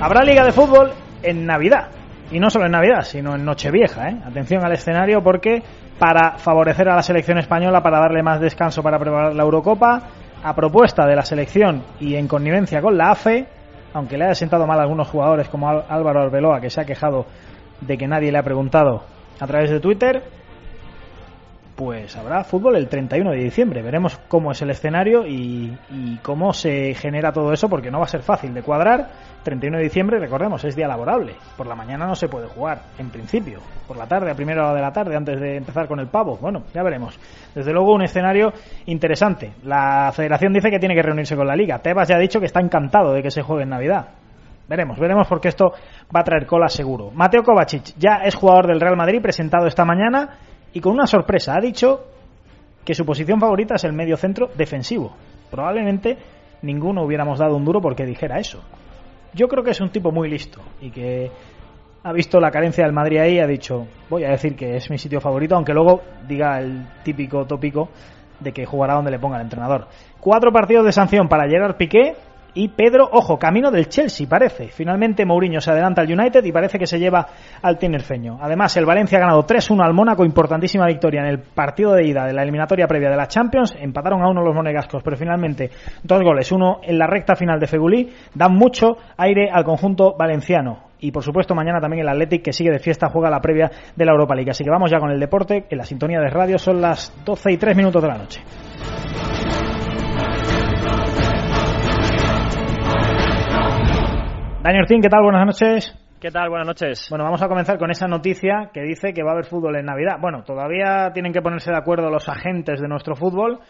Habrá Liga de Fútbol en Navidad. Y no solo en Navidad, sino en Nochevieja. ¿eh? Atención al escenario porque para favorecer a la selección española, para darle más descanso para preparar la Eurocopa, a propuesta de la selección y en connivencia con la AFE, aunque le haya sentado mal a algunos jugadores como Álvaro Arbeloa, que se ha quejado de que nadie le ha preguntado a través de Twitter, pues habrá fútbol el 31 de diciembre. Veremos cómo es el escenario y, cómo se genera todo eso, porque no va a ser fácil de cuadrar. 31 de diciembre, recordemos, es día laborable. Por la mañana no se puede jugar, en principio. Por la tarde, a primera hora de la tarde, antes de empezar con el pavo. Bueno, ya veremos. Desde luego, un escenario interesante. La federación dice que tiene que reunirse con la liga. Tebas ya ha dicho que está encantado de que se juegue en Navidad. Veremos, veremos porque esto va a traer cola seguro. Mateo Kovacic ya es jugador del Real Madrid, presentado esta mañana y con una sorpresa. Ha dicho que su posición favorita es el medio centro defensivo. Probablemente ninguno hubiéramos dado un duro porque dijera eso. Yo creo que es un tipo muy listo y que ha visto la carencia del Madrid ahí y ha dicho, voy a decir que es mi sitio favorito, aunque luego diga el típico tópico de que jugará donde le ponga el entrenador. Cuatro partidos de sanción para Gerard Piqué, y Pedro, ojo, camino del Chelsea, parece. Finalmente Mourinho se adelanta al United y parece que se lleva al tinerfeño. Además, el Valencia ha ganado 3-1 al Mónaco, importantísima victoria en el partido de ida de la eliminatoria previa de la Champions. Empataron a uno los monegascos, pero finalmente dos goles, uno en la recta final de Fegulí, dan mucho aire al conjunto valenciano. Y por supuesto, mañana también el Athletic, que sigue de fiesta, juega la previa de la Europa League. Así que vamos ya con el deporte. En la sintonía de radio son las 12 y 3 minutos de la noche. Daniel Ortín, ¿qué tal? Buenas noches. ¿Qué tal? Buenas noches. Bueno, vamos a comenzar con esa noticia que dice que va a haber fútbol en Navidad. Bueno, todavía tienen que ponerse de acuerdo los agentes de nuestro fútbol,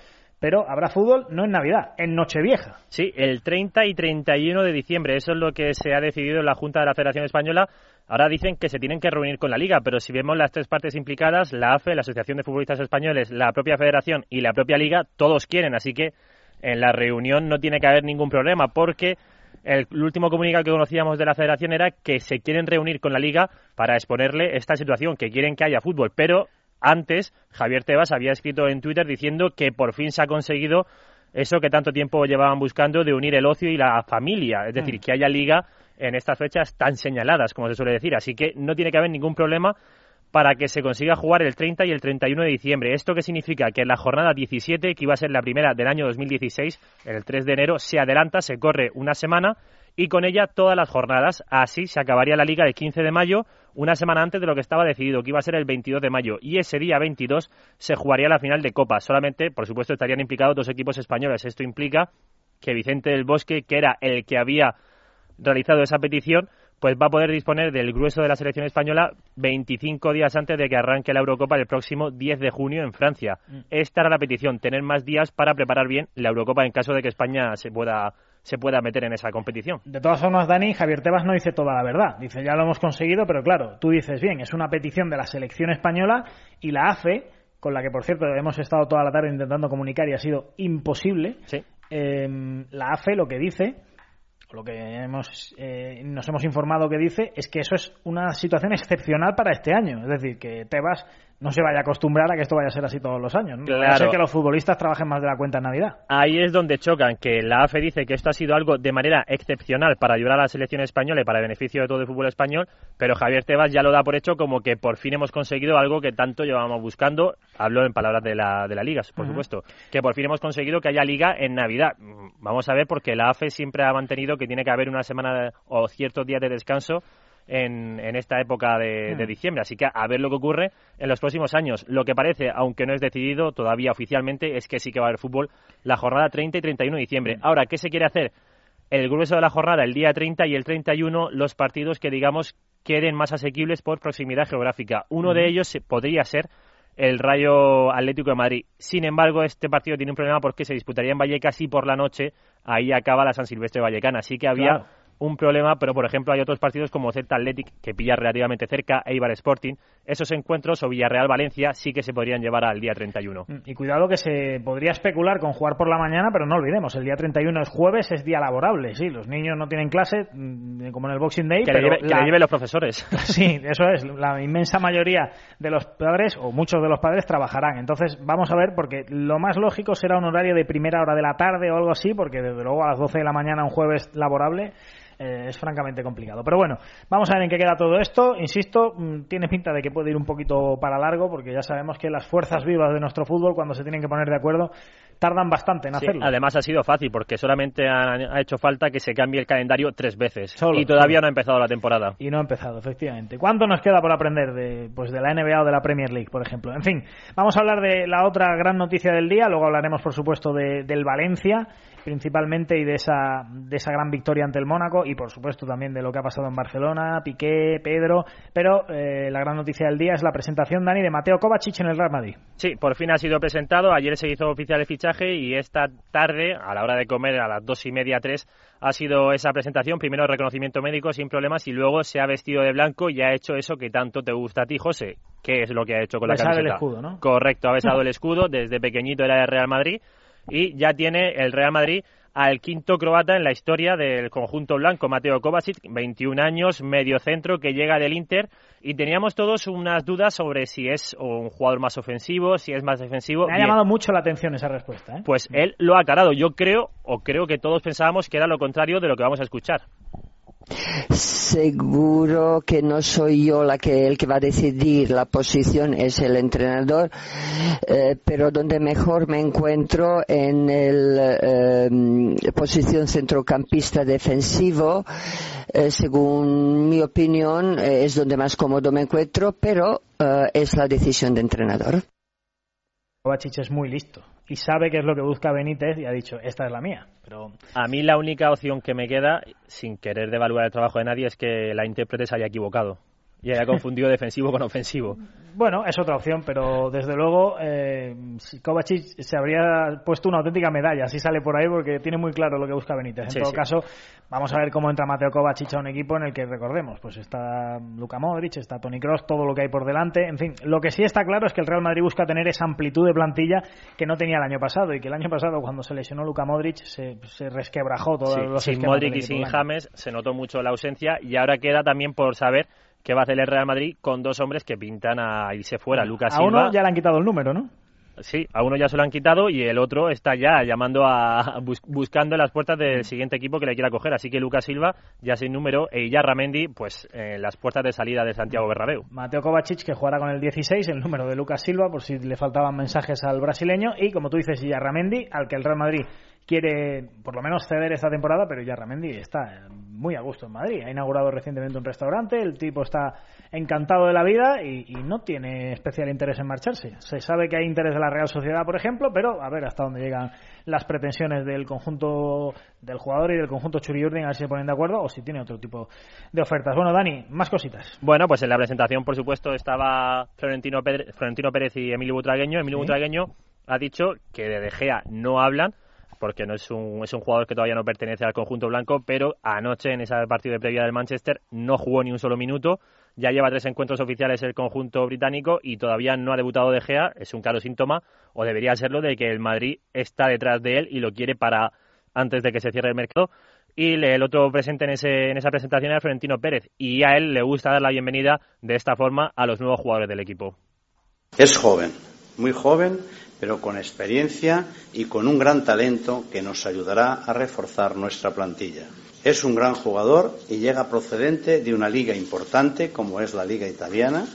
pero habrá fútbol no en Navidad, en Nochevieja. Sí, el 30 y 31 de diciembre. Eso es lo que se ha decidido en la Junta de la Federación Española. Ahora dicen que se tienen que reunir con la Liga, pero si vemos las tres partes implicadas, la AFE, la Asociación de Futbolistas Españoles, la propia Federación y la propia Liga, todos quieren. Así que en la reunión no tiene que haber ningún problema, porque el, último comunicado que conocíamos de la federación era que se quieren reunir con la liga para exponerle esta situación, que quieren que haya fútbol, pero antes Javier Tebas había escrito en Twitter diciendo que por fin se ha conseguido eso que tanto tiempo llevaban buscando de unir el ocio y la familia, es decir, mm. que haya liga en estas fechas tan señaladas, como se suele decir. Así que no tiene que haber ningún problema para que se consiga jugar el 30 y el 31 de diciembre. ¿Esto qué significa? Que en la jornada 17, que iba a ser la primera del año 2016, el 3 de enero, se adelanta, se corre una semana y con ella todas las jornadas. Así se acabaría la liga el 15 de mayo, una semana antes de lo que estaba decidido, que iba a ser el 22 de mayo. Y ese día 22 se jugaría la final de Copa. Solamente, por supuesto, estarían implicados dos equipos españoles. Esto implica que Vicente del Bosque, que era el que había realizado esa petición, pues va a poder disponer del grueso de la selección española 25 días antes de que arranque la Eurocopa el próximo 10 de junio en Francia. Mm. Esta era la petición, tener más días para preparar bien la Eurocopa en caso de que España se pueda se pueda meter en esa competición. De todas formas, Dani, Javier Tebas no dice toda la verdad. Dice, ya lo hemos conseguido, pero claro, tú dices bien, es una petición de la selección española y la AFE, con la que por cierto hemos estado toda la tarde intentando comunicar y ha sido imposible. Sí. Eh, la AFE lo que dice lo que hemos, eh, nos hemos informado que dice es que eso es una situación excepcional para este año. Es decir, que Tebas no se vaya a acostumbrar a que esto vaya a ser así todos los años. ¿no? Claro. que los futbolistas trabajen más de la cuenta en Navidad. Ahí es donde chocan, que la AFE dice que esto ha sido algo de manera excepcional para ayudar a la selección española y para el beneficio de todo el fútbol español, pero Javier Tebas ya lo da por hecho como que por fin hemos conseguido algo que tanto llevábamos buscando. Hablo en palabras de la, de la Liga, por supuesto. Que por fin hemos conseguido que haya Liga en Navidad. Vamos a ver, porque la AFE siempre ha mantenido que tiene que haber una semana o ciertos días de descanso en, esta época de, hmm. diciembre. Así que a ver lo que ocurre en los próximos años. Lo que parece, aunque no es decidido todavía oficialmente, es que sí que va a haber fútbol la jornada 30 y 31 de diciembre. Hmm. Ahora, ¿qué se quiere hacer? El grueso de la jornada, el día 30 y el 31, los partidos que, digamos, queden más asequibles por proximidad geográfica. Uno de hmm. ellos podría ser el Rayo Atlético de Madrid. Sin embargo, este partido tiene un problema porque se disputaría en Vallecas y por la noche ahí acaba la San Silvestre Vallecana. Así que había un problema, pero por ejemplo hay otros partidos como Celta Athletic que pilla relativamente cerca, Eibar Sporting, esos encuentros o Villarreal Valencia sí que se podrían llevar al día 31. Mm, y cuidado que se podría especular con jugar por la mañana, pero no olvidemos, el día 31 es jueves, es día laborable, sí, los niños no tienen clase mm, como en el Boxing Day, que pero le, lleven los profesores. Sí, eso es, la inmensa mayoría de los padres o muchos de los padres trabajarán. Entonces, vamos a ver porque lo más lógico será un horario de primera hora de la tarde o algo así, porque desde luego a las 12 de la mañana un jueves laborable eh, es francamente complicado. Pero bueno, vamos a ver en qué queda todo esto. Insisto, mm, tiene pinta de que puede ir un poquito para largo, porque ya sabemos que las fuerzas vivas de nuestro fútbol, cuando se tienen que poner de acuerdo, tardan bastante en hacerlo. Además ha sido fácil, porque solamente ha, hecho falta que se cambie el calendario tres veces. y todavía no ha empezado la temporada. Y no ha empezado, efectivamente. ¿Cuánto nos queda por aprender de, pues de la NBA o de la Premier League, por ejemplo? En fin, vamos a hablar de la otra gran noticia del día, luego hablaremos, por supuesto, de, del Valencia principalmente y de esa, de esa gran victoria ante el Mónaco y por supuesto también de lo que ha pasado en Barcelona, Piqué, Pedro, pero eh, la gran noticia del día es la presentación, Dani, de Mateo Kovacic en el Real Madrid. Sí, por fin ha sido presentado, ayer se hizo oficial el fichaje y esta tarde, a la hora de comer, a las dos y media, tres, ha sido esa presentación, primero reconocimiento médico sin problemas y luego se ha vestido de blanco y ha hecho eso que tanto te gusta a ti, José. ¿Qué es lo que ha hecho con la camiseta? el escudo, ¿no? Correcto, ha besado el escudo, desde pequeñito era de Real Madrid y ya tiene el Real Madrid al quinto croata en la historia del conjunto blanco, Mateo Kovacic, 21 años, medio centro, que llega del Inter. Y teníamos todos unas dudas sobre si es un jugador más ofensivo, si es más defensivo. Me ha llamado mucho la atención esa respuesta. ¿eh? Pues él lo ha aclarado. Yo creo, o creo que todos pensábamos que era lo contrario de lo que vamos a escuchar. Seguro que no soy yo la que el que va a decidir la posición es el entrenador, eh, pero donde mejor me encuentro en la eh, posición centrocampista defensivo, eh, según mi opinión es donde más cómodo me encuentro, pero es la decisión del entrenador. Kovacic es muy listo y sabe qué es lo que busca Benítez y ha dicho, esta es la mía. Pero A mí la única opción que me queda, sin querer devaluar el trabajo de nadie, es que la intérprete se haya equivocado y haya confundido defensivo con ofensivo. Bueno, es otra opción, pero desde luego eh, Kovacic se habría puesto una auténtica medalla, si sale por ahí, porque tiene muy claro lo que busca Benítez. En todo caso, vamos a ver cómo entra Mateo Kovacic a un equipo en el que, recordemos, pues está Luka Modric, está Tony Cross, todo lo que hay por delante. En fin, lo que sí está claro es que el Real Madrid busca tener esa amplitud de plantilla que no tenía el año pasado y que el año pasado, cuando se lesionó Luka Modric, se, resquebrajó todo sí, los Sin Modric y sin James se notó mucho la ausencia y ahora queda también por saber que va a hacer el Real Madrid con dos hombres que pintan a irse fuera. Lucas a uno ya le han quitado el número, ¿no? Sí, a uno ya se lo han quitado y el otro está ya llamando a buscando las puertas del siguiente equipo que le quiera coger. Así que Lucas Silva ya sin número e ya Ramendi pues en las puertas de salida de Santiago Bernabéu. Mateo Kovacic que jugará con el 16, el número de Lucas Silva por si le faltaban mensajes al brasileño y como tú dices Ramendi al que el Real Madrid quiere por lo menos ceder esta temporada, pero ya Ramendi está muy a gusto en Madrid. Ha inaugurado recientemente un restaurante, el tipo está encantado de la vida y, no tiene especial interés en marcharse. Se sabe que hay interés de la Real Sociedad, por ejemplo, pero a ver hasta dónde llegan las pretensiones del conjunto del jugador y del conjunto Churiurdin, a ver si se ponen de acuerdo o si tiene otro tipo de ofertas. Bueno, Dani, más cositas. Bueno, pues en la presentación, por supuesto, estaba Florentino Pérez, Florentino Pérez y Emilio Butragueño. Emilio Butragueño ha dicho que de De Gea no hablan porque no es un, es un jugador que todavía no pertenece al conjunto blanco, pero anoche en ese partido de previa del Manchester no jugó ni un solo minuto, ya lleva tres encuentros oficiales el conjunto británico y todavía no ha debutado De Gea, es un claro síntoma, o debería serlo, de que el Madrid está detrás de él y lo quiere para antes de que se cierre el mercado. Y el otro presente en, ese, en esa presentación era Florentino Pérez, y a él le gusta dar la bienvenida de esta forma a los nuevos jugadores del equipo. Es joven, muy joven, pero con experiencia y con un gran talento que nos ayudará a reforzar nuestra plantilla. Es un gran jugador y llega procedente de una liga importante como es la Liga Italiana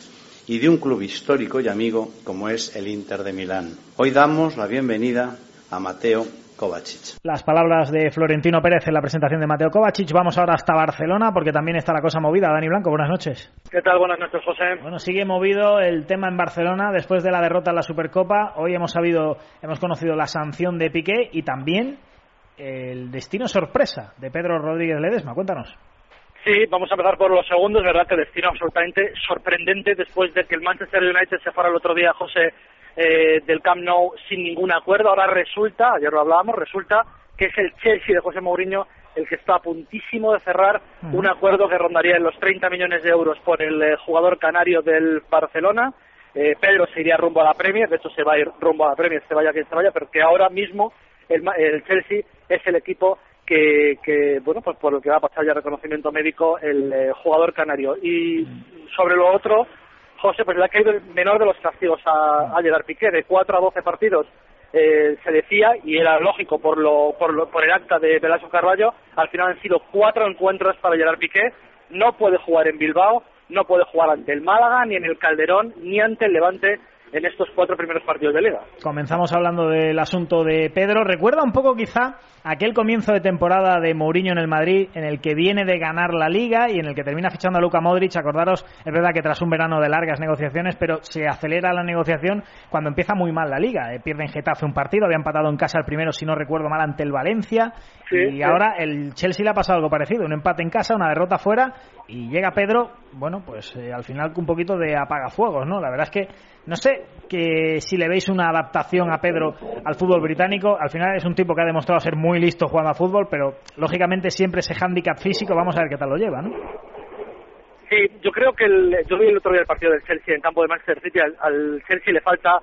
y de un club histórico y amigo como es el Inter de Milán. Hoy damos la bienvenida a Mateo Kovacic. Las palabras de Florentino Pérez en la presentación de Mateo Kovacic. Vamos ahora hasta Barcelona porque también está la cosa movida. Dani Blanco, buenas noches. ¿Qué tal? Buenas noches, José. Bueno, sigue movido el tema en Barcelona después de la derrota en la Supercopa. Hoy hemos sabido, hemos conocido la sanción de Piqué y también el destino sorpresa de Pedro Rodríguez Ledesma. Cuéntanos. Sí, vamos a empezar por los segundos, verdad que destino absolutamente sorprendente después de que el Manchester United se fuera el otro día, José, eh, del Camp Nou sin ningún acuerdo. Ahora resulta, ayer lo hablábamos, resulta que es el Chelsea de José Mourinho el que está a puntísimo de cerrar un acuerdo que rondaría en los 30 millones de euros por el eh, jugador canario del Barcelona. Eh, Pedro se iría rumbo a la Premier, de hecho se va a ir rumbo a la Premier, se vaya quien se vaya, pero que ahora mismo el, el Chelsea es el equipo que, que, bueno, pues por el que va a pasar ya reconocimiento médico el eh, jugador canario. Y sobre lo otro, José, pues le ha caído el menor de los castigos a, a Gerard Piqué, de 4 a 12 partidos. Eh, se decía, y era lógico por, lo, por, lo, por el acta de Velasco Carballo, al final han sido cuatro encuentros para Gerard Piqué. No puede jugar en Bilbao, no puede jugar ante el Málaga, ni en el Calderón, ni ante el Levante en estos cuatro primeros partidos de liga. Comenzamos hablando del asunto de Pedro. Recuerda un poco quizá aquel comienzo de temporada de Mourinho en el Madrid, en el que viene de ganar la liga y en el que termina fichando a Luka Modric. Acordaros, es verdad que tras un verano de largas negociaciones, pero se acelera la negociación cuando empieza muy mal la liga. Eh, pierden Getafe un partido, había empatado en casa el primero, si no recuerdo mal, ante el Valencia. Sí, y sí. ahora el Chelsea le ha pasado algo parecido, un empate en casa, una derrota fuera y llega Pedro, bueno, pues eh, al final un poquito de apagafuegos, ¿no? La verdad es que no sé que si le veis una adaptación a Pedro al fútbol británico, al final es un tipo que ha demostrado ser muy listo jugando a fútbol, pero lógicamente siempre ese hándicap físico, vamos a ver qué tal lo lleva, ¿no? Sí, yo creo que el, yo vi el otro día el partido del Chelsea en campo de Manchester City. Al, al Chelsea le falta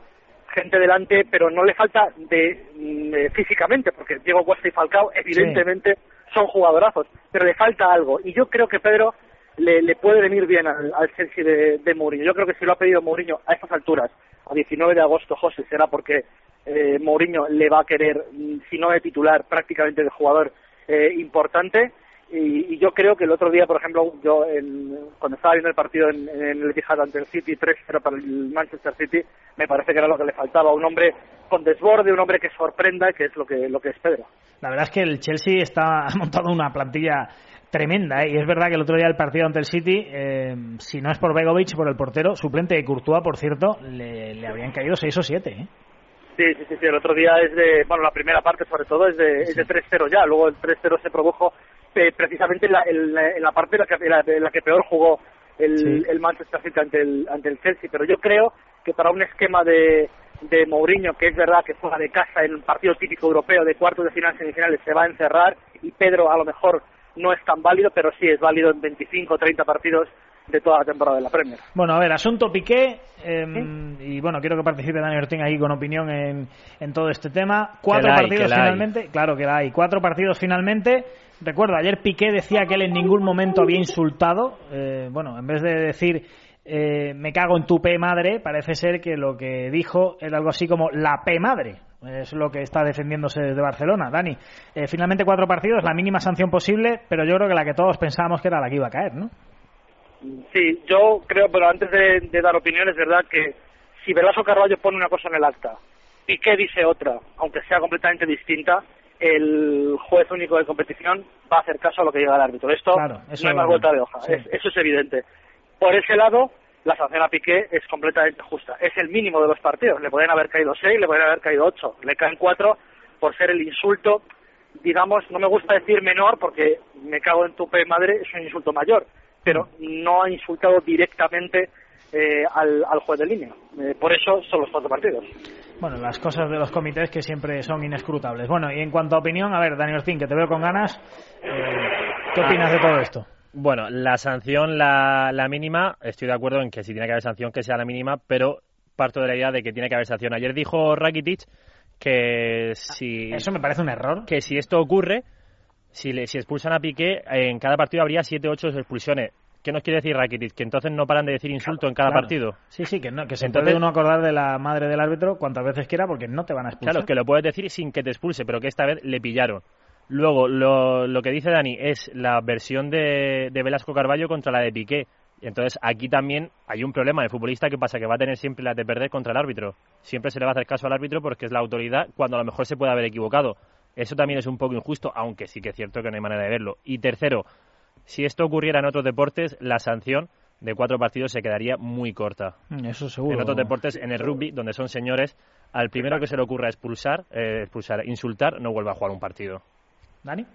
gente delante, pero no le falta de, mm, eh, físicamente, porque Diego Costa y Falcao evidentemente son jugadorazos, pero le falta algo. Y yo creo que Pedro le, le puede venir bien al, al Chelsea de, de Mourinho. Yo creo que si lo ha pedido Mourinho a estas alturas, a 19 de agosto, José, será porque eh, Mourinho le va a querer, mm, si no de titular, prácticamente de jugador eh, importante. Y, y yo creo que el otro día, por ejemplo, yo en- cuando estaba viendo el partido en, en el Etihad ante el City, 3-0 para el Manchester City, me parece que era lo que le faltaba, un hombre con desborde, un hombre que sorprenda, que es lo que, lo que es Pedro. La verdad es que el Chelsea está, ha montado una plantilla tremenda, ¿eh? y es verdad que el otro día el partido ante el City, eh, si no es por Begovic, por el portero, suplente de Courtois, por cierto, le, le habrían caído 6 o 7. ¿eh? Sí, sí, sí, sí, el otro día es de, bueno, la primera parte sobre todo es de, es de 3-0 ya, luego el 3-0 se produjo eh, precisamente en la, en la- en la parte en la, que, en la- en la que peor jugó el, Sí. el Manchester City ante el, ante el Chelsea, pero yo creo que para un esquema de, de Mourinho, que es verdad que juega de casa en un partido típico europeo de cuartos de final semifinales, se va a encerrar y Pedro a lo mejor no es tan válido, pero sí es válido en 25 o 30 partidos de toda la temporada de la Premier. Bueno, a ver, asunto Piqué, eh, y bueno, quiero que participe Dani Ortín ahí con opinión en, en todo este tema. Cuatro hay, partidos finalmente, claro que la hay, cuatro partidos finalmente. Recuerdo, ayer Piqué decía que él en ningún momento había insultado, eh, bueno, en vez de decir eh, me cago en tu P madre, parece ser que lo que dijo era algo así como la P madre. Es lo que está defendiéndose desde Barcelona. Dani, eh, finalmente cuatro partidos, la mínima sanción posible, pero yo creo que la que todos pensábamos que era la que iba a caer, ¿no? Sí, yo creo, pero antes de, de dar opinión, es verdad que si Velasco Carballo pone una cosa en el acta y que dice otra, aunque sea completamente distinta, el juez único de competición va a hacer caso a lo que diga el árbitro. Esto Claro, no hay más vuelta de hoja, sí. es- eso es evidente. Por ese lado, la sanción a Piqué es completamente justa. Es el mínimo de los partidos. Le pueden haber caído seis, le pueden haber caído ocho. Le caen cuatro por ser el insulto, digamos, no me gusta decir menor porque me cago en tu pe madre, es un insulto mayor, pero no ha insultado directamente eh, al, al juez de línea. Eh, por eso son los cuatro partidos. Bueno, las cosas de los comités que siempre son inescrutables. Bueno, y en cuanto a opinión, a ver, Daniel Ortín, que te veo con ganas, eh, ¿qué opinas de todo esto? Bueno, la sanción, la, la mínima, estoy de acuerdo en que si tiene que haber sanción, que sea la mínima, pero parto de la idea de que tiene que haber sanción. Ayer dijo Rakitic que si, Eso me parece un error. que si esto ocurre, si, le, si expulsan a Piqué, en cada partido habría 7 o 8 expulsiones. ¿Qué nos quiere decir Rakitic? Que entonces no paran de decir insulto en cada Claro. partido. Sí, sí, que, no, que se Entonces- puede uno acordar de la madre del árbitro cuantas veces quiera porque no te van a expulsar. Claro, que lo puedes decir sin que te expulse, pero que esta vez le pillaron. Luego, lo, lo que dice Dani es la versión de, de Velasco Carballo contra la de Piqué. Entonces, aquí también hay un problema. El futbolista, ¿qué pasa? Que va a tener siempre la de perder contra el árbitro. Siempre se le va a hacer caso al árbitro porque es la autoridad cuando a lo mejor se puede haber equivocado. Eso también es un poco injusto, aunque sí que es cierto que no hay manera de verlo. Y tercero, si esto ocurriera en otros deportes, la sanción de cuatro partidos se quedaría muy corta. Mm, Eso seguro. En otros deportes, en el rugby, donde son señores, al primero que se le ocurra expulsar, eh, expulsar, insultar, no vuelve a jugar un partido. ¿Dani?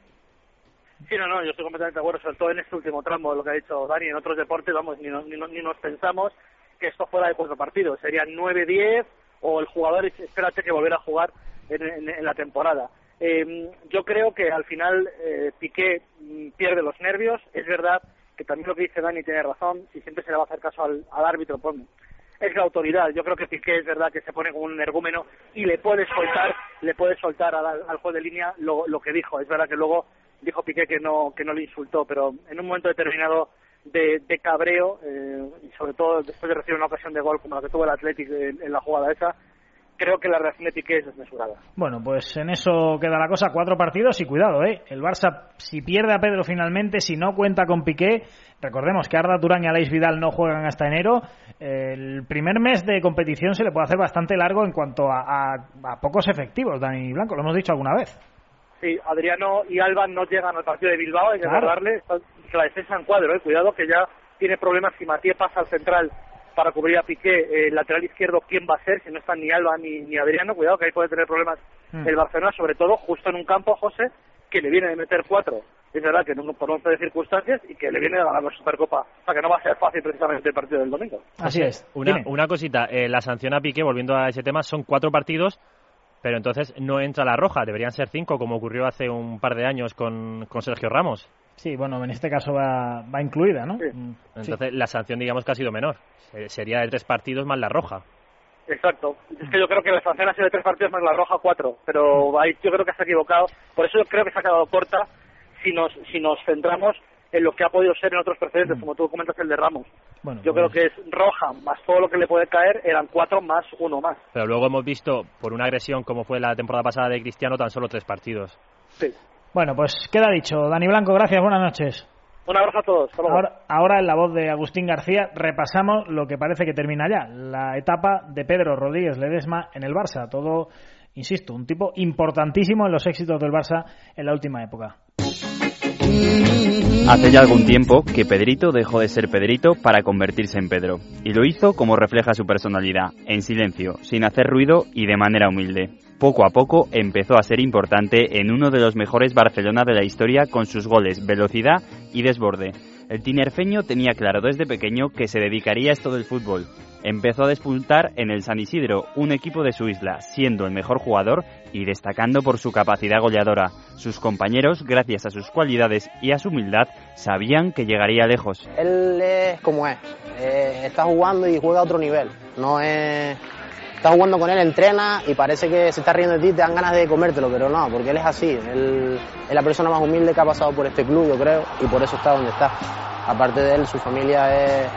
Sí, no, no, yo estoy completamente de acuerdo, sobre todo en este último tramo de lo que ha dicho Dani. En otros deportes, vamos, ni, ni, ni nos pensamos que esto fuera de cuatro partidos. Serían nueve, diez, o el jugador, espérate que volviera a jugar en, la temporada. Eh, yo creo que al final eh, Piqué mm, pierde los nervios. Es verdad que también lo que dice Dani tiene razón. Si siempre se le va a hacer caso al, árbitro, pues es la autoridad. Yo creo que Piqué es verdad que se pone como un energúmeno y le puede soltar, le puede soltar al, al juez de línea lo, lo que dijo. Es verdad que luego dijo Piqué que no que no le insultó, pero en un momento determinado de, de cabreo eh, y sobre todo después de recibir una ocasión de gol como la que tuvo el Athletic en la jugada esa, creo que la reacción de Piqué es desmesurada. Bueno, pues en eso queda la cosa, cuatro partidos y cuidado, ¿eh? El Barça, si pierde a Pedro finalmente, si no cuenta con Piqué, recordemos que Arda Turán y Aleix Vidal no juegan hasta enero, el primer mes de competición se le puede hacer bastante largo en cuanto a, a, pocos efectivos, Dani Blanco, lo hemos dicho alguna vez. Sí, Adriano y Alba no llegan al partido de Bilbao, hay que recordarle que la defensa en cuadro, ¿eh? cuidado que ya tiene problemas si Matías pasa al central para cubrir a Piqué, el lateral izquierdo, ¿quién va a ser? Si no están ni Alba ni, ni Adriano, cuidado que ahí puede tener problemas mm. el Barcelona, sobre todo justo en un campo, José, que le viene de meter cuatro. Es verdad que no, por once de circunstancias y que le viene de ganar la Supercopa. O sea que no va a ser fácil precisamente el partido del domingo. Así es. Una, una cosita, eh, la sanción a Piqué, volviendo a ese tema, son cuatro partidos, pero entonces no entra la roja, deberían ser cinco, como ocurrió hace un par de años con, con Sergio Ramos. Sí, bueno, en este caso va, va incluida, ¿no? Mm, Entonces la sanción digamos que ha sido menor. Sería de tres partidos más la roja. Exacto. Es que yo creo que la sanción ha sido de tres partidos más la roja cuatro, pero ahí yo creo que se ha equivocado. Por eso yo creo que se ha quedado corta si nos, si nos centramos en lo que ha podido ser en otros precedentes, mm. como tú comentas el de Ramos. Bueno, yo creo pues que es roja más todo lo que le puede caer, eran cuatro más uno más. Pero luego hemos visto, por una agresión como fue la temporada pasada de Cristiano, tan solo tres partidos. Sí. Bueno, pues queda dicho. Dani Blanco, gracias, buenas noches. Un abrazo a todos. Ahora, ahora, en la voz de Agustín García repasamos lo que parece que termina ya, la etapa de Pedro Rodríguez Ledesma en el Barça. Todo, insisto, un tipo importantísimo en los éxitos del Barça en la última época. Hace ya algún tiempo que Pedrito dejó de ser Pedrito para convertirse en Pedro, y lo hizo como refleja su personalidad, en silencio, sin hacer ruido y de manera humilde poco a poco empezó a ser importante en uno de los mejores Barcelona de la historia con sus goles, velocidad y desborde. El tinerfeño tenía claro desde pequeño que se dedicaría a esto del fútbol. Empezó a despuntar en el San Isidro, un equipo de su isla, siendo el mejor jugador y destacando por su capacidad goleadora. Sus compañeros, gracias a sus cualidades y a su humildad, sabían que llegaría lejos. Él es como es, eh, está jugando y juega a otro nivel, no es estás jugando con él, entrena y parece que se está riendo de ti, te dan ganas de comértelo, pero no, porque él es así. Él es la persona más humilde que ha pasado por este club, yo creo, y por eso está donde está. Aparte de él, su familia es,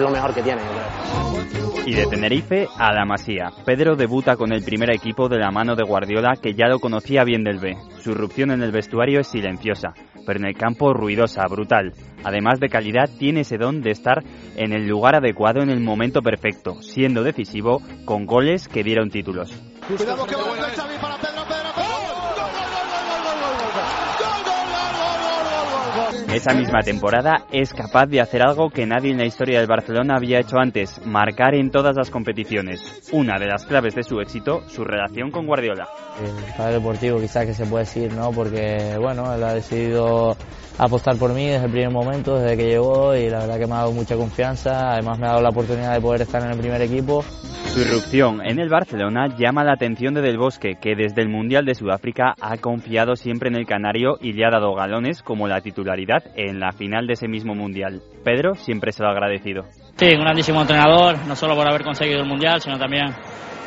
lo mejor que tiene, yo creo. Y de Tenerife a la Masía. Pedro debuta con el primer equipo de la mano de Guardiola, que ya lo conocía bien del B. Su irrupción en el vestuario es silenciosa pero en el campo ruidosa, brutal. Además de calidad, tiene ese don de estar en el lugar adecuado en el momento perfecto, siendo decisivo con goles que dieron títulos. Esa misma temporada es capaz de hacer algo que nadie en la historia del Barcelona había hecho antes, marcar en todas las competiciones. Una de las claves de su éxito, su relación con Guardiola. El padre deportivo quizás que se puede decir, ¿no? Porque, bueno, él ha decidido apostar por mí desde el primer momento, desde que llegó y la verdad que me ha dado mucha confianza, además me ha dado la oportunidad de poder estar en el primer equipo. Su irrupción en el Barcelona llama la atención de Del Bosque, que desde el Mundial de Sudáfrica ha confiado siempre en el Canario y le ha dado galones como la titularidad en la final de ese mismo Mundial. Pedro siempre se lo ha agradecido. Sí, un grandísimo entrenador, no solo por haber conseguido el Mundial, sino también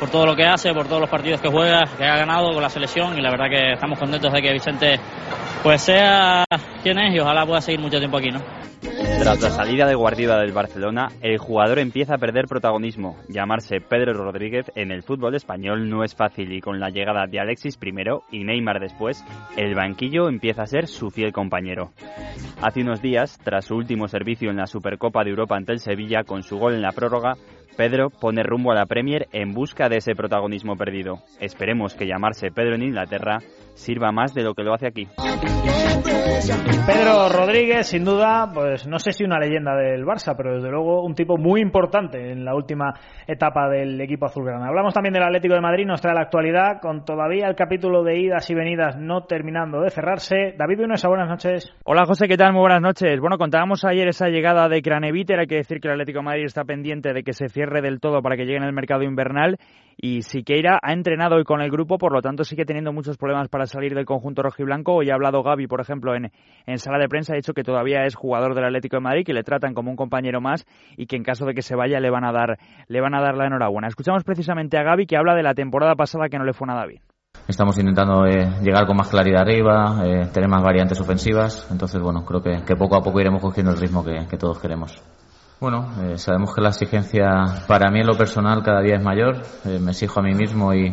por todo lo que hace, por todos los partidos que juega, que ha ganado con la selección y la verdad que estamos contentos de que Vicente pues sea quien es y ojalá pueda seguir mucho tiempo aquí, ¿no? Tras la salida de Guardiola del Barcelona, el jugador empieza a perder protagonismo. Llamarse Pedro Rodríguez en el fútbol español no es fácil y con la llegada de Alexis primero y Neymar después, el banquillo empieza a ser su fiel compañero. Hace unos días, tras su último servicio en la Supercopa de Europa ante el Sevilla con su gol en la prórroga, Pedro pone rumbo a la Premier en busca de ese protagonismo perdido. Esperemos que llamarse Pedro en Inglaterra sirva más de lo que lo hace aquí. Pedro Rodríguez, sin duda, pues no sé si una leyenda del Barça, pero desde luego un tipo muy importante en la última etapa del equipo azulgrana. Hablamos también del Atlético de Madrid, nos trae la actualidad, con todavía el capítulo de idas y venidas no terminando de cerrarse. David Unosa, buenas noches. Hola José, ¿qué tal? Muy buenas noches. Bueno, contábamos ayer esa llegada de Craneviter, hay que decir que el Atlético de Madrid está pendiente de que se cierre del todo para que llegue en el mercado invernal y Siqueira ha entrenado hoy con el grupo, por lo tanto sigue teniendo muchos problemas para salir del conjunto rojiblanco. Hoy ha hablado Gaby, por ejemplo, en, sala de prensa, ha dicho que todavía es jugador del Atlético de Madrid, que le tratan como un compañero más y que en caso de que se vaya le van a dar, le van a dar la enhorabuena. Escuchamos precisamente a Gaby que habla de la temporada pasada que no le fue nada bien. Estamos intentando eh, llegar con más claridad arriba, eh, tener más variantes ofensivas, entonces bueno, creo que, poco a poco iremos cogiendo el ritmo que todos queremos. Bueno, eh, sabemos que la exigencia para mí en lo personal cada día es mayor, eh, me exijo a mí mismo y,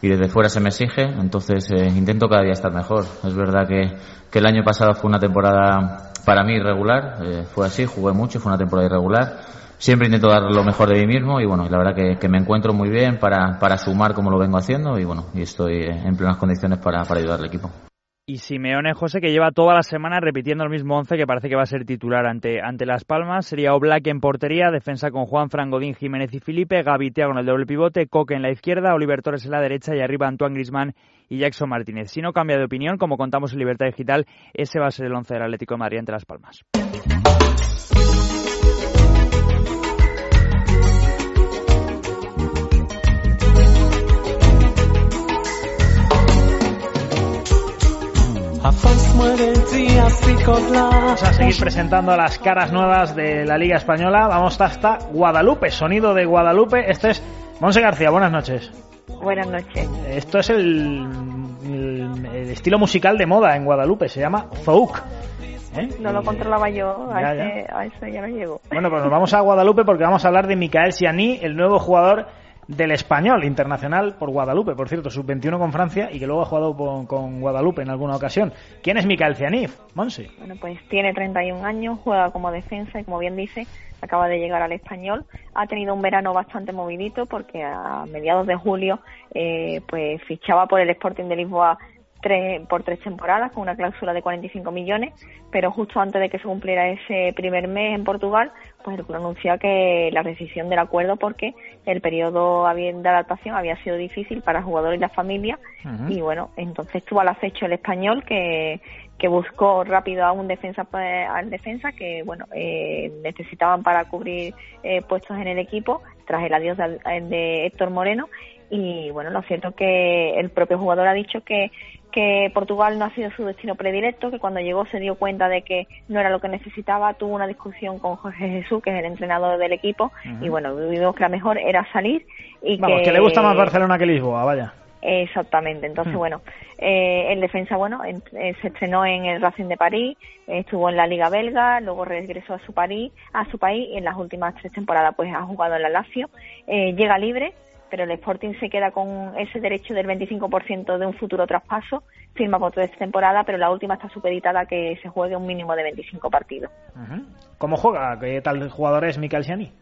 y desde fuera se me exige, entonces eh, intento cada día estar mejor. Es verdad que, que el año pasado fue una temporada para mí irregular, eh, fue así, jugué mucho, fue una temporada irregular. Siempre intento dar lo mejor de mí mismo y bueno, la verdad que, que me encuentro muy bien para, para sumar como lo vengo haciendo y bueno, y estoy en plenas condiciones para, para ayudar al equipo. Y Simeone José, que lleva toda la semana repitiendo el mismo once que parece que va a ser titular ante, ante Las Palmas. Sería Oblak en portería, defensa con Juan Frangodín, Jiménez y Felipe, Gavitea con el doble pivote, Coque en la izquierda, Oliver Torres en la derecha y arriba Antoine Grisman y Jackson Martínez. Si no cambia de opinión, como contamos en Libertad Digital, ese va a ser el once del Atlético de Madrid ante Las Palmas. Vamos a seguir presentando las caras nuevas de la Liga Española. Vamos hasta Guadalupe, sonido de Guadalupe. Este es Monse García, buenas noches. Buenas noches. Esto es el, el- el estilo musical de moda en Guadalupe, se llama Folk. ¿eh? No lo controlaba yo, a, Ya, ese- a eso ya no llego. Bueno, pues nos vamos a Guadalupe porque vamos a hablar de Micael Siani, el nuevo jugador del español internacional por Guadalupe, por cierto, sub-21 con Francia y que luego ha jugado con, Guadalupe en alguna ocasión. ¿Quién es Micael Siani, Monse? Bueno, pues tiene 31 años, juega como defensa y como bien dice, acaba de llegar al español. Ha tenido un verano bastante movidito porque a mediados de julio eh, pues fichaba por el Sporting de Lisboa tres, por tres temporadas con una cláusula de 45 millones, pero justo antes de que se cumpliera ese primer mes en Portugal, pues el club anunció que la rescisión del acuerdo porque el periodo de adaptación había sido difícil para el jugador y la familia. Y bueno, entonces estuvo al acecho el español que, que buscó rápido a un defensa pues, al defensa que bueno eh, necesitaban para cubrir eh, puestos en el equipo tras el adiós de, de Héctor Moreno. Y bueno lo cierto que el propio jugador ha dicho que que Portugal no ha sido su destino predilecto, que cuando llegó se dio cuenta de que no era lo que necesitaba, tuvo una discusión con Jorge Jesús, que es el entrenador del equipo, y bueno, vimos que la mejor era salir y Vamos, que le gusta más Barcelona que Lisboa, vaya. Exactamente, entonces Hmm. bueno, eh, el defensa bueno en- eh, se estrenó en el Racing de París, eh, estuvo en la Liga Belga, luego regresó a su París, a su país y en las últimas tres temporadas pues ha jugado en la Lazio, Eh, llega libre, pero el Sporting se queda con ese derecho del 25% de un futuro traspaso, firma por tres temporadas, pero la última está supeditada a que se juegue un mínimo de 25 partidos. ¿Cómo juega? ¿Qué tal jugador es Micael Siani?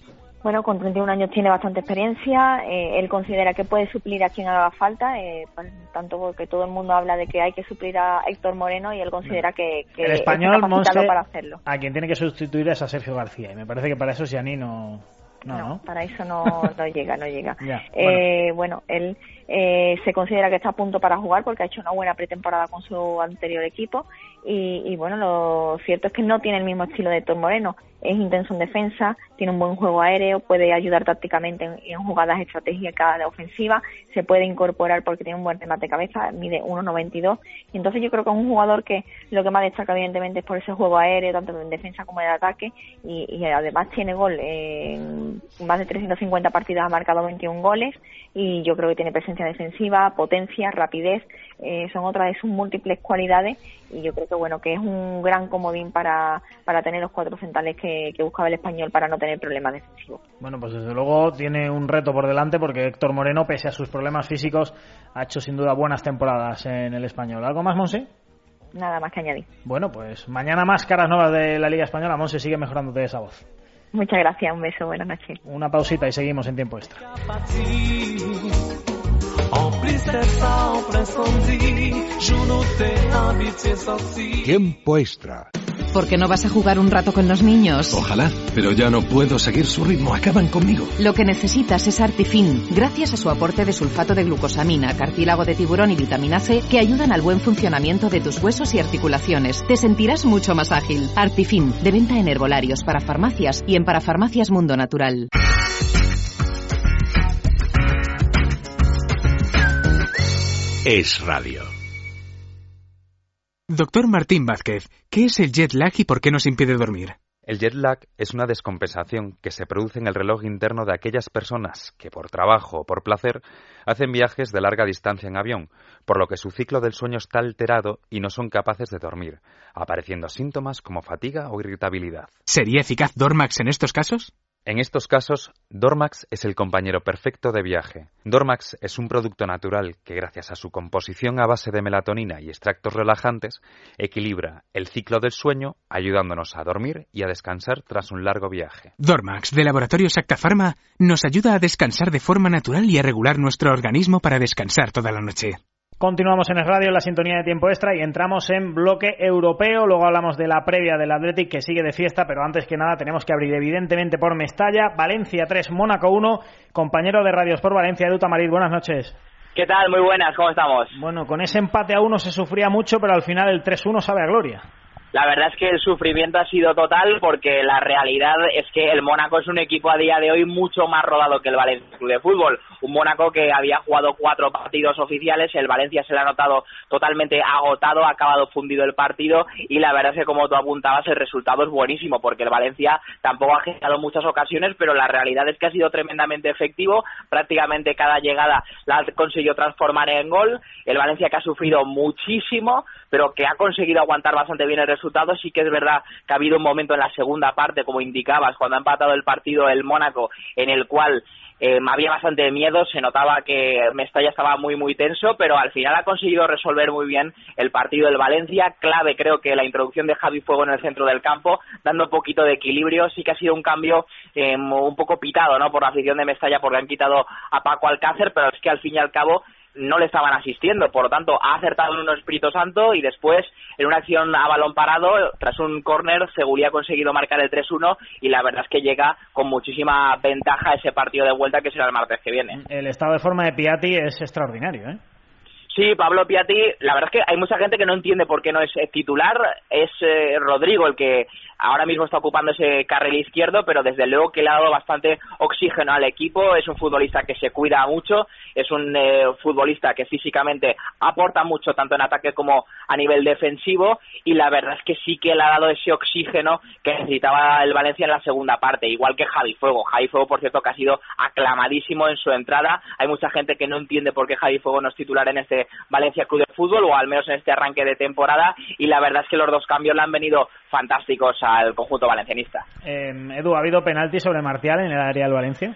Bueno, con 31 años tiene bastante experiencia. eh, él considera que puede suplir a quien haga falta, eh, pues, tanto porque todo el mundo habla de que hay que suplir a Héctor Moreno y él considera que, que El está español, Monse, para hacerlo. a quien tiene que sustituir es a Sergio García. Y me parece que para eso Siani no... No. Para eso no, no llega, no llega. Eh, bueno, él eh, se considera que está a punto para jugar porque ha hecho una buena pretemporada con su anterior equipo y, y bueno, lo cierto es que no tiene el mismo estilo de Héctor Moreno. Es intenso en defensa, tiene un buen juego aéreo, puede ayudar tácticamente en, jugadas estratégicas de ofensiva, se puede incorporar porque tiene un buen remate de cabeza, mide 1,92. Y entonces yo creo que es un jugador que lo que más destaca evidentemente es por ese juego aéreo, tanto en defensa como en ataque, y, y además tiene gol. En más de 350 partidas ha marcado 21 goles y yo creo que tiene presencia defensiva, potencia, rapidez, eh, son otras de sus múltiples cualidades y yo creo que bueno que es un gran comodín para, para tener los cuatro centrales que, que buscaba el español para no tener problemas defensivos. Bueno, pues desde luego tiene un reto por delante porque Héctor Moreno, pese a sus problemas físicos, ha hecho sin duda buenas temporadas en el español. ¿Algo más, Monse? Nada más que añadir. Bueno, pues mañana más caras nuevas de la Liga Española. Monse sigue mejorándote esa voz. Muchas gracias, un beso, buenas noches. Una pausita y seguimos en tiempo extra. Tiempo extra. ¿Por qué no vas a jugar un rato con los niños? Ojalá, pero ya no puedo seguir su ritmo. Acaban conmigo. Lo que necesitas es Artifin, gracias a su aporte de sulfato de glucosamina, cartílago de tiburón y vitamina C que ayudan al buen funcionamiento de tus huesos y articulaciones. Te sentirás mucho más ágil. Artifin, de venta en herbolarios para farmacias y en parafarmacias Mundo Natural. Es radio. Doctor Martín Vázquez, ¿qué es el jet lag y por qué nos impide dormir? El jet lag es una descompensación que se produce en el reloj interno de aquellas personas que por trabajo o por placer hacen viajes de larga distancia en avión, por lo que su ciclo del sueño está alterado y no son capaces de dormir, apareciendo síntomas como fatiga o irritabilidad. ¿Sería eficaz Dormax en estos casos? En estos casos, Dormax es el compañero perfecto de viaje. Dormax es un producto natural que gracias a su composición a base de melatonina y extractos relajantes equilibra el ciclo del sueño, ayudándonos a dormir y a descansar tras un largo viaje. Dormax de Laboratorio Sacta Pharma nos ayuda a descansar de forma natural y a regular nuestro organismo para descansar toda la noche. Continuamos en el radio, en la sintonía de tiempo extra y entramos en bloque europeo. Luego hablamos de la previa del Athletic que sigue de fiesta, pero antes que nada tenemos que abrir evidentemente por Mestalla. Valencia 3, Mónaco 1. Compañero de Radios por Valencia, Edu Tamarit, buenas noches. ¿Qué tal? Muy buenas, ¿cómo estamos? Bueno, con ese empate a uno se sufría mucho, pero al final el 3-1 sabe a gloria. La verdad es que el sufrimiento ha sido total porque la realidad es que el Mónaco es un equipo a día de hoy mucho más rodado que el Valencia Club de Fútbol. Un Mónaco que había jugado cuatro partidos oficiales, el Valencia se le ha notado totalmente agotado, ha acabado fundido el partido y la verdad es que como tú apuntabas el resultado es buenísimo porque el Valencia tampoco ha generado muchas ocasiones, pero la realidad es que ha sido tremendamente efectivo, prácticamente cada llegada la ha conseguido transformar en gol. El Valencia que ha sufrido muchísimo, pero que ha conseguido aguantar bastante bien el resultado. Sí que es verdad que ha habido un momento en la segunda parte, como indicabas, cuando ha empatado el partido el Mónaco, en el cual eh, había bastante miedo, se notaba que Mestalla estaba muy muy tenso, pero al final ha conseguido resolver muy bien el partido del Valencia, clave creo que la introducción de Javi Fuego en el centro del campo, dando un poquito de equilibrio, sí que ha sido un cambio eh, un poco pitado, ¿no? Por la afición de Mestalla porque han quitado a Paco Alcácer, pero es que al fin y al cabo no le estaban asistiendo. Por lo tanto, ha acertado en un Espíritu Santo y después, en una acción a balón parado, tras un córner, Seguridad ha conseguido marcar el 3-1 y la verdad es que llega con muchísima ventaja ese partido de vuelta que será el martes que viene. El estado de forma de Piatti es extraordinario, ¿eh? Sí, Pablo Piatti, la verdad es que hay mucha gente que no entiende por qué no es titular. Es eh, Rodrigo el que ahora mismo está ocupando ese carril izquierdo, pero desde luego que le ha dado bastante oxígeno al equipo. Es un futbolista que se cuida mucho, es un eh, futbolista que físicamente aporta mucho tanto en ataque como a nivel defensivo y la verdad es que sí que le ha dado ese oxígeno que necesitaba el Valencia en la segunda parte, igual que Javi Fuego. Javi Fuego, por cierto, que ha sido aclamadísimo en su entrada. Hay mucha gente que no entiende por qué Javi Fuego no es titular en este Valencia Club de Fútbol o al menos en este arranque de temporada y la verdad es que los dos cambios le han venido fantásticos al conjunto valencianista. Eh, Edu, ¿ha habido penalti sobre Martial en el área del Valencia?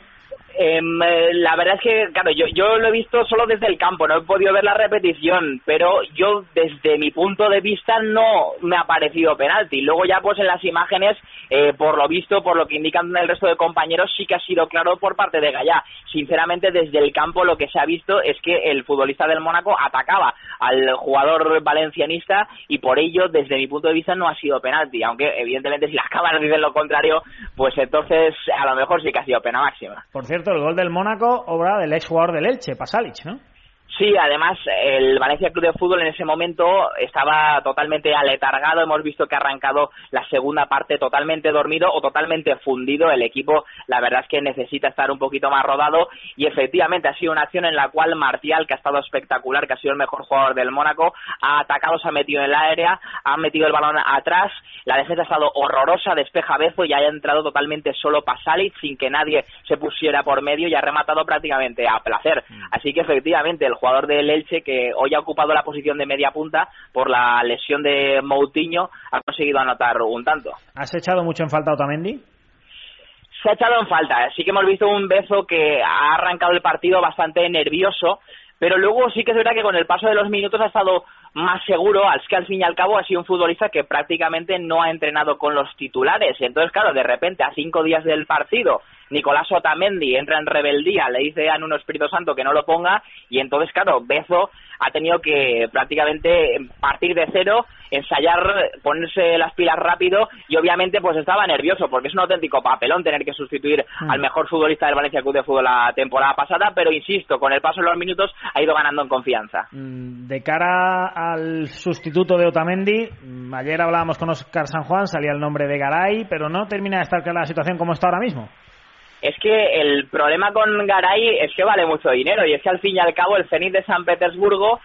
Em, eh, la verdad es que, claro, yo, yo lo he visto solo desde el campo, no he podido ver la repetición, pero yo desde mi punto de vista no me ha parecido penalti. Luego ya pues en las imágenes, eh, por lo visto, por lo que indican el resto de compañeros, sí que ha sido claro por parte de Gallá. Sinceramente, desde el campo lo que se ha visto es que el futbolista del Mónaco atacaba al jugador valencianista y por ello, desde mi punto de vista, no ha sido penalti. Aunque, evidentemente, si las cámaras dicen lo contrario, pues entonces a lo mejor sí que ha sido pena máxima. Por cierto, el gol del Mónaco, obra del ex jugador del Elche, Pasalic, ¿no? Sí, además el Valencia Club de Fútbol en ese momento estaba totalmente aletargado. Hemos visto que ha arrancado la segunda parte totalmente dormido o totalmente fundido. El equipo, la verdad es que necesita estar un poquito más rodado y efectivamente ha sido una acción en la cual Martial, que ha estado espectacular, que ha sido el mejor jugador del Mónaco, ha atacado, se ha metido en el área, ha metido el balón atrás. La defensa ha estado horrorosa, despeja Bezo y ha entrado totalmente solo Pasalic sin que nadie se pusiera por medio y ha rematado prácticamente a placer. Así que efectivamente el jugador del Elche, que hoy ha ocupado la posición de media punta por la lesión de Moutinho, ha conseguido anotar un tanto. ¿Has echado mucho en falta a Otamendi? Se ha echado en falta. Sí que hemos visto un beso que ha arrancado el partido bastante nervioso, pero luego sí que es verdad que con el paso de los minutos ha estado más seguro, es que al fin y al cabo ha sido un futbolista que prácticamente no ha entrenado con los titulares. Entonces, claro, de repente a cinco días del partido Nicolás Otamendi entra en rebeldía, le dice a Nuno Espíritu Santo que no lo ponga y entonces, claro, Bezo ha tenido que prácticamente partir de cero, ensayar, ponerse las pilas rápido y obviamente pues estaba nervioso porque es un auténtico papelón tener que sustituir Mm. al mejor futbolista del Valencia Club de Fútbol la temporada pasada, pero insisto, con el paso de los minutos ha ido ganando en confianza. Mm, De cara al sustituto de Otamendi, mm, ayer hablábamos con Oscar San Juan, salía el nombre de Garay, pero no termina de estar clara la situación como está ahora mismo. Es que el problema con Garay es que vale mucho dinero y es que al fin y al cabo el Zenit de San Petersburgo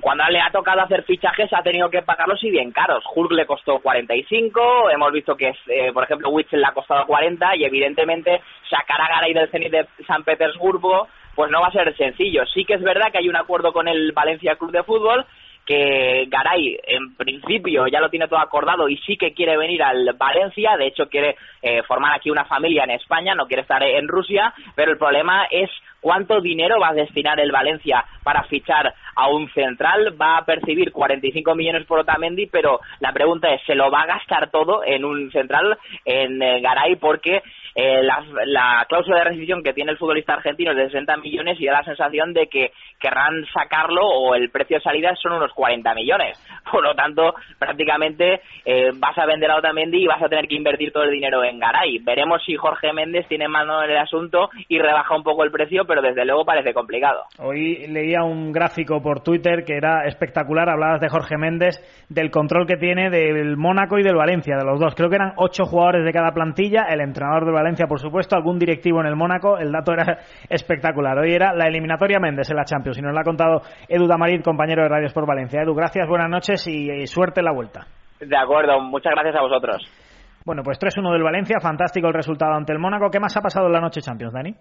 cuando le ha tocado hacer fichajes ha tenido que pagarlos y bien caros. Hulk le costó 45, hemos visto que, eh, por ejemplo, Witzel le ha costado 40 y evidentemente sacar a Garay del Zenit de San Petersburgo pues no va a ser sencillo. Sí que es verdad que hay un acuerdo con el Valencia Club de Fútbol que Garay en principio ya lo tiene todo acordado y sí que quiere venir al Valencia, de hecho quiere eh, formar aquí una familia en España, no quiere estar en Rusia, pero el problema es cuánto dinero va a destinar el Valencia para fichar a un central, va a percibir 45 millones por Otamendi, pero la pregunta es, ¿se lo va a gastar todo en un central en eh, Garay? Porque eh, la, cláusula de rescisión que tiene el futbolista argentino es de 60 millones y da la sensación de que querrán sacarlo o el precio de salida son unos 40 millones. Por lo tanto, prácticamente eh, vas a vender a Otamendi y vas a tener que invertir todo el dinero en Garay. Veremos si Jorge Méndez tiene mano en el asunto y rebaja un poco el precio, pero desde luego parece complicado. Hoy leía un gráfico por Twitter que era espectacular. Hablabas de Jorge Méndez, del control que tiene del Mónaco y del Valencia, de los dos. Creo que eran ocho jugadores de cada plantilla, el entrenador del Valencia por supuesto, algún directivo en el Mónaco. El dato era espectacular. Hoy era la eliminatoria Méndez en la Champions y nos lo ha contado Edu Damarit, compañero de Radios por Valencia. Edu, gracias, buenas noches y, suerte en la vuelta. De acuerdo, muchas gracias a vosotros. Bueno, pues 3-1 del Valencia, fantástico el resultado ante el Mónaco. ¿Qué más ha pasado en la noche Champions, Dani?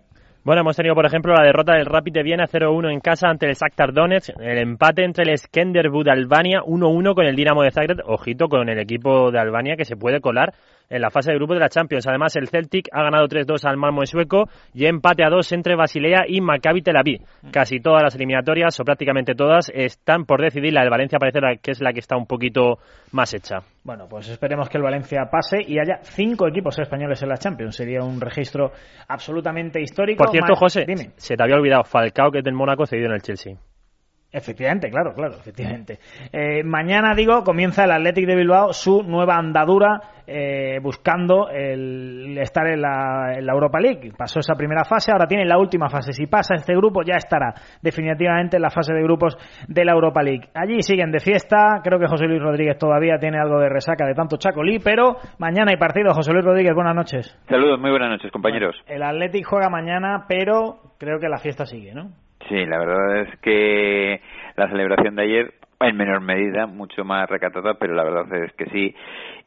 Bueno, hemos tenido, por ejemplo, la derrota del Rapid de Viena 0-1 en casa ante el Shakhtar Donetsk, el empate entre el Skenderbud Albania 1-1 con el Dinamo de Zagreb, ojito con el equipo de Albania que se puede colar en la fase de grupo de la Champions. Además, el Celtic ha ganado 3-2 al Malmo sueco y empate a 2 entre Basilea y Maccabi Tel Aviv. Casi todas las eliminatorias, o prácticamente todas, están por decidir. La del Valencia parece que es la que está un poquito más hecha. Bueno, pues esperemos que el Valencia pase y haya cinco equipos españoles en la Champions. Sería un registro absolutamente histórico. Por cierto, José, se te había olvidado Falcao, que es del Mónaco, cedido en el Chelsea. Efectivamente, claro, claro, efectivamente. Eh, mañana, digo, comienza el Athletic de Bilbao su nueva andadura eh, buscando el estar en la, Europa League. Pasó esa primera fase, ahora tiene la última fase. Si pasa este grupo, ya estará definitivamente en la fase de grupos de la Europa League. Allí siguen de fiesta. Creo que José Luis Rodríguez todavía tiene algo de resaca de tanto chacolí, pero mañana hay partido. José Luis Rodríguez, buenas noches. Saludos, muy buenas noches, compañeros. el Athletic juega mañana, pero creo que la fiesta sigue, ¿no? Sí, la verdad es que la celebración de ayer, en menor medida, mucho más recatada, pero la verdad es que sí.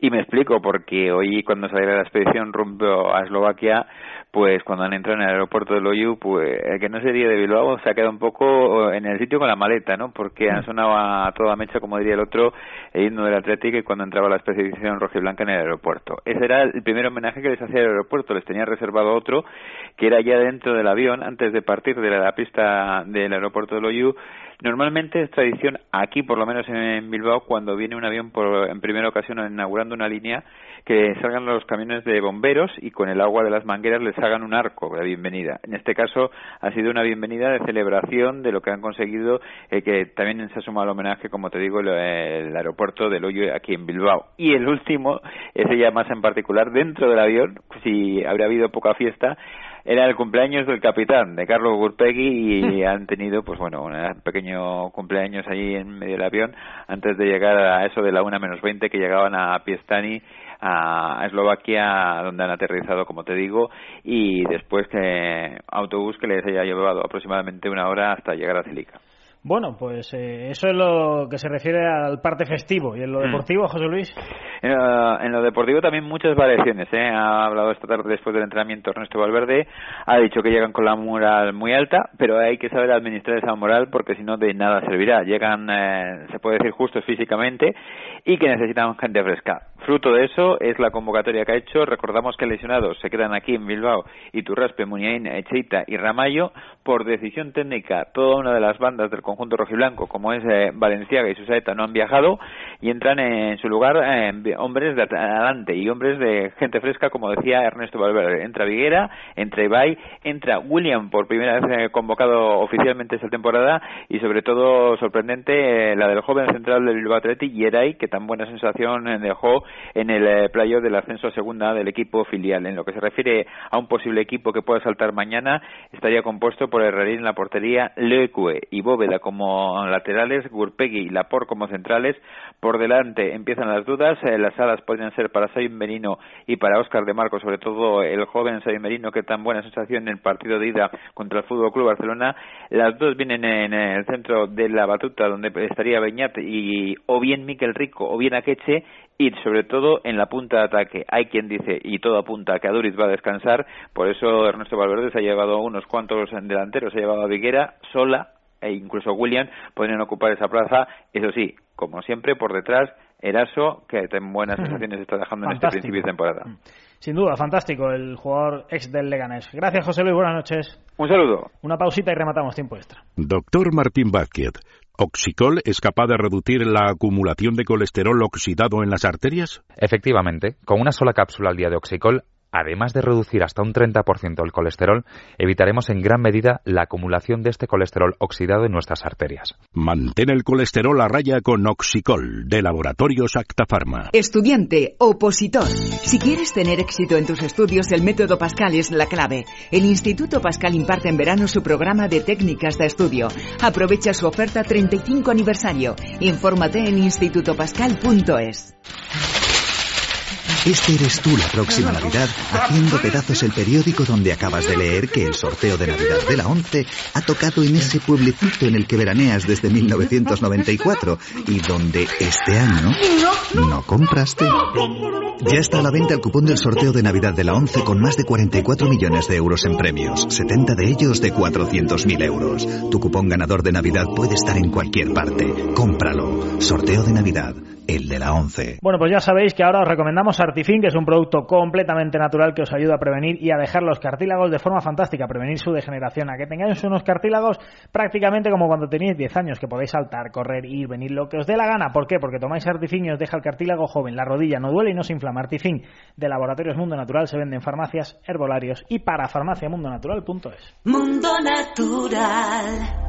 Y me explico, porque hoy cuando saliera la expedición rumbo a Eslovaquia, pues cuando han entrado en el aeropuerto de Loyu, pues el que no sería de Bilbao se ha quedado un poco en el sitio con la maleta, ¿no? Porque han sonado a toda mecha, como diría el otro, el himno del Atlético cuando entraba la expedición rojiblanca en el aeropuerto. Ese era el primer homenaje que les hacía el aeropuerto, les tenía reservado otro, que era ya dentro del avión, antes de partir de la pista del aeropuerto de Loyu, Normalmente es tradición aquí, por lo menos en Bilbao, cuando viene un avión por, en primera ocasión inaugurando una línea, que salgan los camiones de bomberos y con el agua de las mangueras les hagan un arco de bienvenida. En este caso ha sido una bienvenida de celebración de lo que han conseguido, eh, que también se ha sumado al homenaje, como te digo, el, el aeropuerto del Hoyo aquí en Bilbao. Y el último, ese ya más en particular, dentro del avión, si habría habido poca fiesta, era el cumpleaños del capitán, de Carlos Gurpegui, y han tenido, pues bueno, un pequeño cumpleaños allí en medio del avión, antes de llegar a eso de la una menos veinte, que llegaban a Piestani, a Eslovaquia, donde han aterrizado, como te digo, y después que autobús que les haya llevado aproximadamente una hora hasta llegar a Celica. Bueno, pues eh, eso es lo que se refiere al parte festivo. ¿Y en lo mm. deportivo, José Luis? En, lo deportivo también muchas variaciones. ¿eh? Ha hablado esta tarde después del entrenamiento Ernesto Valverde. Ha dicho que llegan con la moral muy alta, pero hay que saber administrar esa moral porque si no de nada servirá. Llegan, eh, se puede decir, justos físicamente y que necesitan gente fresca. Fruto de eso es la convocatoria que ha hecho. Recordamos que lesionados se quedan aquí en Bilbao, Iturraspe, Muniain, Echeita y Ramallo por decisión técnica. Toda una de las bandas del conjunto rojiblanco, como es eh, Valenciaga y Susaeta, no han viajado y entran en su lugar eh, hombres de adelante y hombres de gente fresca, como decía Ernesto Valverde. Entra Viguera, entra Ibai, entra William por primera vez eh, convocado oficialmente esta temporada y sobre todo sorprendente la del joven central del Bilbao Athletic, Yeray, que tan buena sensación dejó en el eh, playoff del ascenso a segunda del equipo filial. En lo que se refiere a un posible equipo que pueda saltar mañana, estaría compuesto por Herrerín en la portería, Leque y Bóveda como laterales, Gurpegui y Lapor como centrales. Por delante empiezan las dudas, eh, las alas podrían ser para Sayo Merino y para Óscar de Marco, sobre todo el joven Sayo Merino que tan buena sensación en el partido de ida contra el Fútbol Club Barcelona. Las dos vienen en el centro de la batuta donde estaría Beñat y o bien Miquel Rico o bien Akeche y sobre todo en la punta de ataque. Hay quien dice, y todo apunta a que Aduriz va a descansar, por eso Ernesto Valverde se ha llevado unos cuantos delanteros, se ha llevado a Viguera, Sola e incluso William podrían ocupar esa plaza, eso sí, como siempre, por detrás Eraso, que en buenas sensaciones está dejando en este principio de temporada. Mm. Sin duda, fantástico el jugador ex del Leganés. Gracias, José Luis. Buenas noches. Un saludo. Una pausita y rematamos tiempo extra. Doctor Martín Vázquez, ¿Oxicol es capaz de reducir la acumulación de colesterol oxidado en las arterias? Efectivamente, con una sola cápsula al día de Oxicol Además de reducir hasta un 30% el colesterol, evitaremos en gran medida la acumulación de este colesterol oxidado en nuestras arterias. Mantén el colesterol a raya con Oxicol, de Laboratorios Acta Estudiante, opositor. Si quieres tener éxito en tus estudios, el método Pascal es la clave. El Instituto Pascal imparte en verano su programa de técnicas de estudio. Aprovecha su oferta 35 aniversario. Infórmate en institutopascal.es. Este eres tú la próxima Navidad haciendo pedazos el periódico donde acabas de leer que el sorteo de Navidad de la 11 ha tocado en ese pueblecito en el que veraneas desde 1994 y donde este año no compraste. Ya está a la venta el cupón del sorteo de Navidad de la 11 con más de 44 millones de euros en premios, 70 de ellos de 400.000 euros. Tu cupón ganador de Navidad puede estar en cualquier parte. Cómpralo. Sorteo de Navidad el de la 11. Bueno, pues ya sabéis que ahora os recomendamos Artifin, que es un producto completamente natural que os ayuda a prevenir y a dejar los cartílagos de forma fantástica, a prevenir su degeneración, a que tengáis unos cartílagos prácticamente como cuando tenéis 10 años, que podéis saltar, correr, ir, venir, lo que os dé la gana. ¿Por qué? Porque tomáis Artifin y os deja el cartílago joven, la rodilla no duele y no se inflama. Artifin de Laboratorios Mundo Natural se vende en farmacias, herbolarios y para farmaciamundonatural.es. Mundo Natural.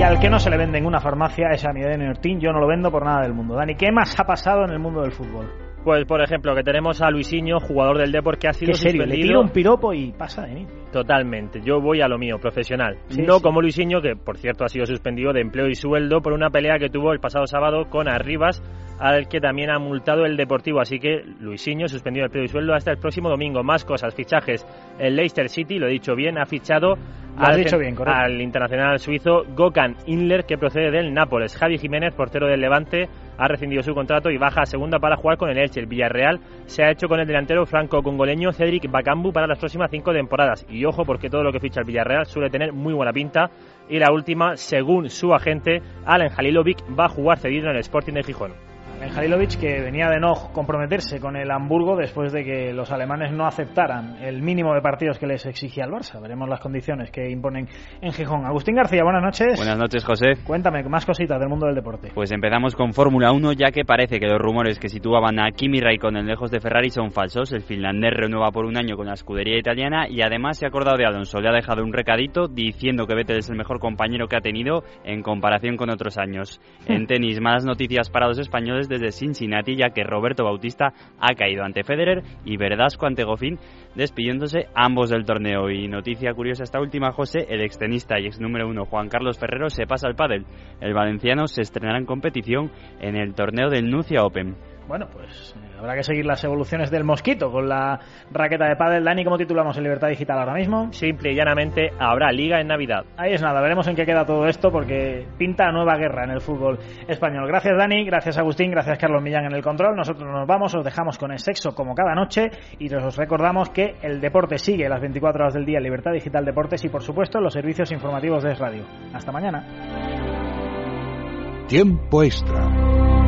Y al que no se le vende en una farmacia es a mi Ortín. Yo no lo vendo por nada del mundo. Dani, ¿qué más ha pasado en el mundo del fútbol? Pues, por ejemplo, que tenemos a Luisinho, jugador del Depor, que ha sido ¿Qué serio? Le tira un piropo y pasa de mí. Totalmente. Yo voy a lo mío, profesional. no como Luisinho, que por cierto ha sido suspendido de empleo y sueldo por una pelea que tuvo el pasado sábado con Arribas, al que también ha multado el Deportivo. Así que Luisinho suspendido de empleo y sueldo hasta el próximo domingo. Más cosas, fichajes. El Leicester City, lo he dicho bien, ha fichado al, dicho bien, al internacional suizo Gokan Inler, que procede del Nápoles. Javi Jiménez, portero del Levante, ha rescindido su contrato y baja a segunda para jugar con el Elche. El Villarreal se ha hecho con el delantero franco-congoleño Cedric Bakambu para las próximas cinco temporadas. Y ojo, porque todo lo que ficha el Villarreal suele tener muy buena pinta. Y la última, según su agente, Alan Halilovic va a jugar cedido en el Sporting de Gijón en Halilovic que venía de no comprometerse con el Hamburgo después de que los alemanes no aceptaran el mínimo de partidos que les exigía el Barça. Veremos las condiciones que imponen en Gijón. Agustín García, buenas noches. Buenas noches, José. Cuéntame más cositas del mundo del deporte. Pues empezamos con Fórmula 1, ya que parece que los rumores que situaban a Kimi Raikkonen lejos de Ferrari son falsos. El finlandés renueva por un año con la escudería italiana y además se ha acordado de Alonso. Le ha dejado un recadito diciendo que Vettel es el mejor compañero que ha tenido en comparación con otros años. En tenis, malas noticias para los españoles desde Cincinnati, ya que Roberto Bautista ha caído ante Federer y Verdasco ante Goffin, despidiéndose ambos del torneo. Y noticia curiosa esta última, José, el extenista y ex número uno Juan Carlos Ferrero se pasa al pádel. El valenciano se estrenará en competición en el torneo del Nucia Open. Bueno, pues eh, habrá que seguir las evoluciones del mosquito con la raqueta de pádel. Dani, ¿cómo titulamos en Libertad Digital ahora mismo? Simple y llanamente, habrá liga en Navidad. Ahí es nada, veremos en qué queda todo esto porque pinta nueva guerra en el fútbol español. Gracias Dani, gracias Agustín, gracias Carlos Millán en el control. Nosotros nos vamos, os dejamos con el sexo como cada noche y os recordamos que el deporte sigue las 24 horas del día en Libertad Digital Deportes y por supuesto los servicios informativos de Es Radio. Hasta mañana. Tiempo extra